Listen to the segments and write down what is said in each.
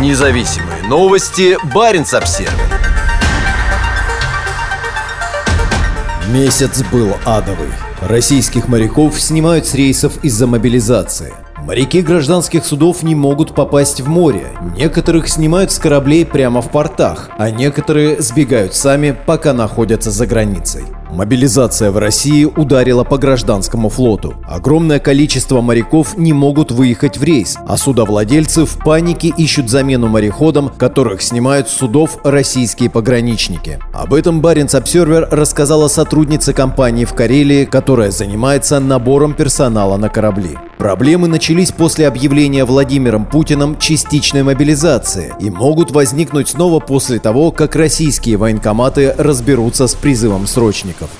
Независимые новости. Барин обсерва Месяц был адовый. Российских моряков снимают с рейсов из-за мобилизации. Моряки гражданских судов не могут попасть в море. Некоторых снимают с кораблей прямо в портах, а некоторые сбегают сами, пока находятся за границей. Мобилизация в России ударила по гражданскому флоту. Огромное количество моряков не могут выехать в рейс, а судовладельцы в панике ищут замену мореходам, которых снимают с судов российские пограничники. Об этом Баренц Обсервер рассказала сотрудница компании в Карелии, которая занимается набором персонала на корабли. Проблемы начались после объявления Владимиром Путиным частичной мобилизации и могут возникнуть снова после того, как российские военкоматы разберутся с призывом срочников.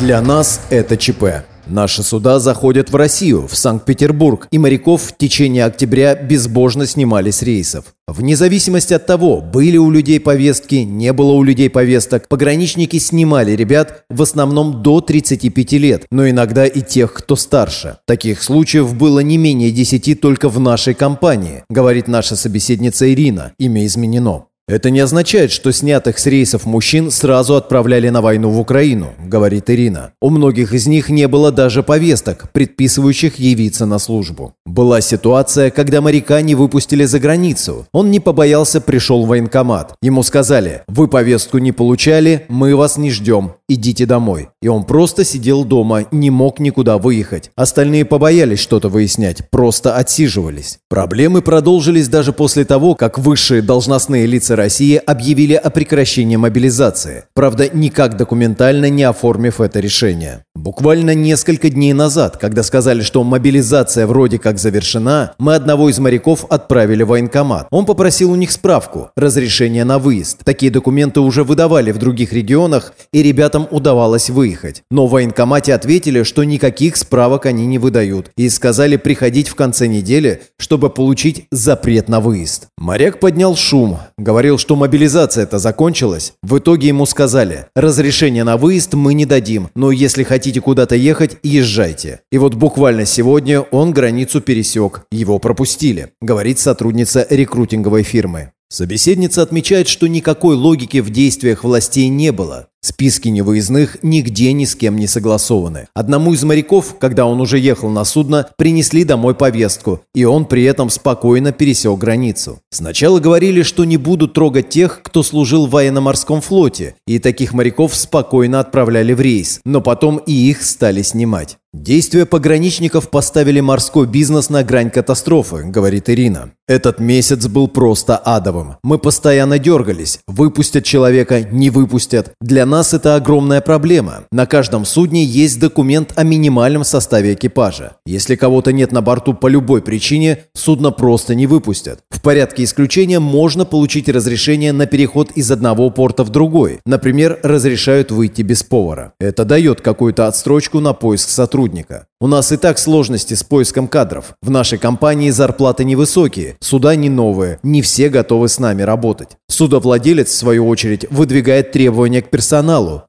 Для нас это ЧП. Наши суда заходят в Россию, в Санкт-Петербург, и моряков в течение октября безбожно снимали с рейсов. Вне зависимости от того, были у людей повестки, не было у людей повесток, пограничники снимали ребят в основном до 35 лет, но иногда и тех, кто старше. Таких случаев было не менее 10 только в нашей компании, говорит наша собеседница Ирина, имя изменено. Это не означает, что снятых с рейсов мужчин сразу отправляли на войну в Украину, говорит Ирина. У многих из них не было даже повесток, предписывающих явиться на службу. Была ситуация, когда моряка не выпустили за границу. Он не побоялся, пришел в военкомат. Ему сказали, вы повестку не получали, мы вас не ждем, идите домой. И он просто сидел дома, не мог никуда выехать. Остальные побоялись что-то выяснять, просто отсиживались. Проблемы продолжились даже после того, как высшие должностные лица России объявили о прекращении мобилизации. Правда, никак документально не оформив это решение. Буквально несколько дней назад, когда сказали, что мобилизация вроде как завершена, мы одного из моряков отправили в военкомат. Он попросил у них справку, разрешение на выезд. Такие документы уже выдавали в других регионах, и ребятам удавалось выехать. Но в военкомате ответили, что никаких справок они не выдают, и сказали приходить в конце недели, чтобы получить запрет на выезд. Моряк поднял шум, говорил, что мобилизация это закончилась. В итоге ему сказали, разрешение на выезд мы не дадим, но если хотите куда-то ехать, езжайте. И вот буквально сегодня он границу пересек, его пропустили, говорит сотрудница рекрутинговой фирмы. Собеседница отмечает, что никакой логики в действиях властей не было. Списки невыездных нигде ни с кем не согласованы. Одному из моряков, когда он уже ехал на судно, принесли домой повестку, и он при этом спокойно пересек границу. Сначала говорили, что не будут трогать тех, кто служил в военно-морском флоте, и таких моряков спокойно отправляли в рейс, но потом и их стали снимать. Действия пограничников поставили морской бизнес на грань катастрофы, говорит Ирина. Этот месяц был просто адовым. Мы постоянно дергались. Выпустят человека, не выпустят. Для нас это огромная проблема. На каждом судне есть документ о минимальном составе экипажа. Если кого-то нет на борту по любой причине, судно просто не выпустят. В порядке исключения можно получить разрешение на переход из одного порта в другой. Например, разрешают выйти без повара. Это дает какую-то отстрочку на поиск сотрудника. У нас и так сложности с поиском кадров. В нашей компании зарплаты невысокие, суда не новые, не все готовы с нами работать. Судовладелец, в свою очередь, выдвигает требования к персоналу,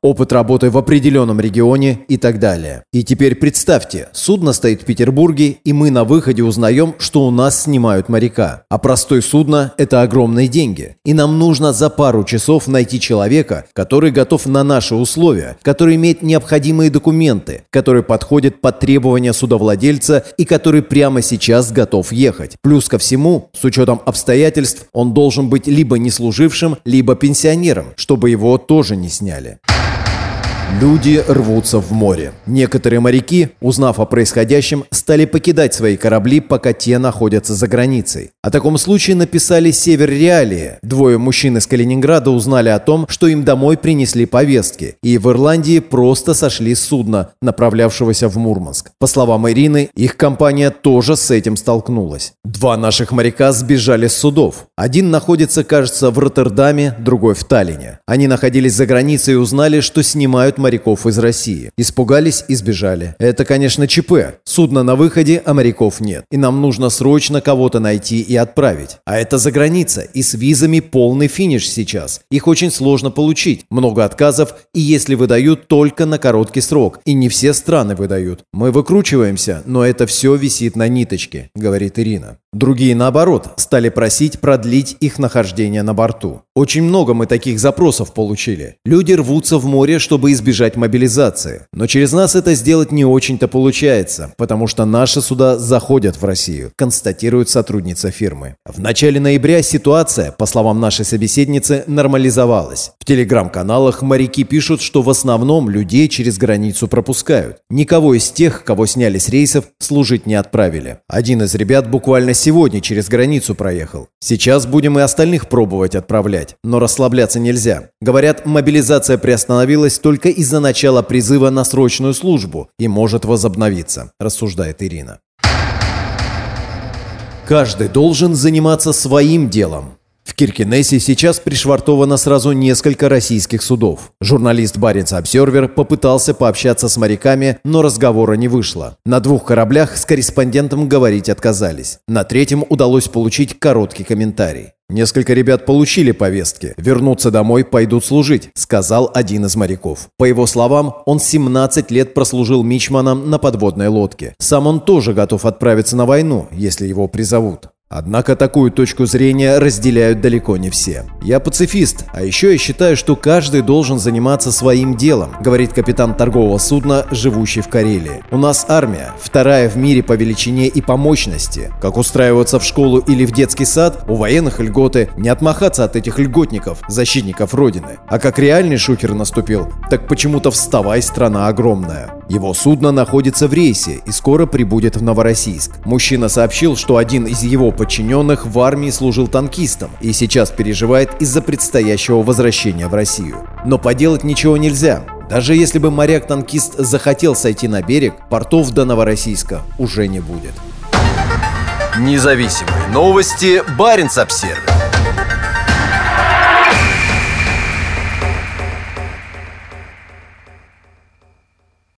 опыт работы в определенном регионе и так далее. И теперь представьте, судно стоит в Петербурге, и мы на выходе узнаем, что у нас снимают моряка. А простое судно – это огромные деньги. И нам нужно за пару часов найти человека, который готов на наши условия, который имеет необходимые документы, который подходит под требования судовладельца и который прямо сейчас готов ехать. Плюс ко всему, с учетом обстоятельств, он должен быть либо неслужившим, либо пенсионером, чтобы его тоже не сняли. Люди рвутся в море. Некоторые моряки, узнав о происходящем, стали покидать свои корабли, пока те находятся за границей. О таком случае написали «Север Реалии». Двое мужчин из Калининграда узнали о том, что им домой принесли повестки, и в Ирландии просто сошли с судна, направлявшегося в Мурманск. По словам Ирины, их компания тоже с этим столкнулась. Два наших моряка сбежали с судов. Один находится, кажется, в Роттердаме, другой в Таллине. Они находились за границей и узнали, что снимают моряков из России. Испугались и сбежали. Это, конечно, ЧП. Судно на выходе, а моряков нет. И нам нужно срочно кого-то найти и отправить. А это за граница, и с визами полный финиш сейчас. Их очень сложно получить, много отказов, и если выдают только на короткий срок, и не все страны выдают. Мы выкручиваемся, но это все висит на ниточке, говорит Ирина. Другие, наоборот, стали просить продлить их нахождение на борту. Очень много мы таких запросов получили. Люди рвутся в море, чтобы избежать мобилизации. Но через нас это сделать не очень-то получается, потому что наши суда заходят в Россию, констатирует сотрудница фирмы. В начале ноября ситуация, по словам нашей собеседницы, нормализовалась. В телеграм-каналах моряки пишут, что в основном людей через границу пропускают. Никого из тех, кого сняли с рейсов, служить не отправили. Один из ребят буквально сегодня через границу проехал. Сейчас будем и остальных пробовать отправлять, но расслабляться нельзя. Говорят, мобилизация приостановилась только из-за начала призыва на срочную службу и может возобновиться, рассуждает Ирина. Каждый должен заниматься своим делом. В Киркинессе сейчас пришвартовано сразу несколько российских судов. Журналист Баренц Обсервер попытался пообщаться с моряками, но разговора не вышло. На двух кораблях с корреспондентом говорить отказались. На третьем удалось получить короткий комментарий. «Несколько ребят получили повестки. Вернуться домой, пойдут служить», — сказал один из моряков. По его словам, он 17 лет прослужил мичманом на подводной лодке. Сам он тоже готов отправиться на войну, если его призовут. Однако такую точку зрения разделяют далеко не все. «Я пацифист, а еще я считаю, что каждый должен заниматься своим делом», говорит капитан торгового судна, живущий в Карелии. «У нас армия, вторая в мире по величине и по мощности. Как устраиваться в школу или в детский сад, у военных льготы, не отмахаться от этих льготников, защитников Родины. А как реальный шухер наступил, так почему-то вставай, страна огромная». Его судно находится в рейсе и скоро прибудет в Новороссийск. Мужчина сообщил, что один из его подчиненных в армии служил танкистом и сейчас переживает из-за предстоящего возвращения в Россию. Но поделать ничего нельзя. Даже если бы моряк-танкист захотел сойти на берег, портов до Новороссийска уже не будет. Независимые новости. Барин обсервис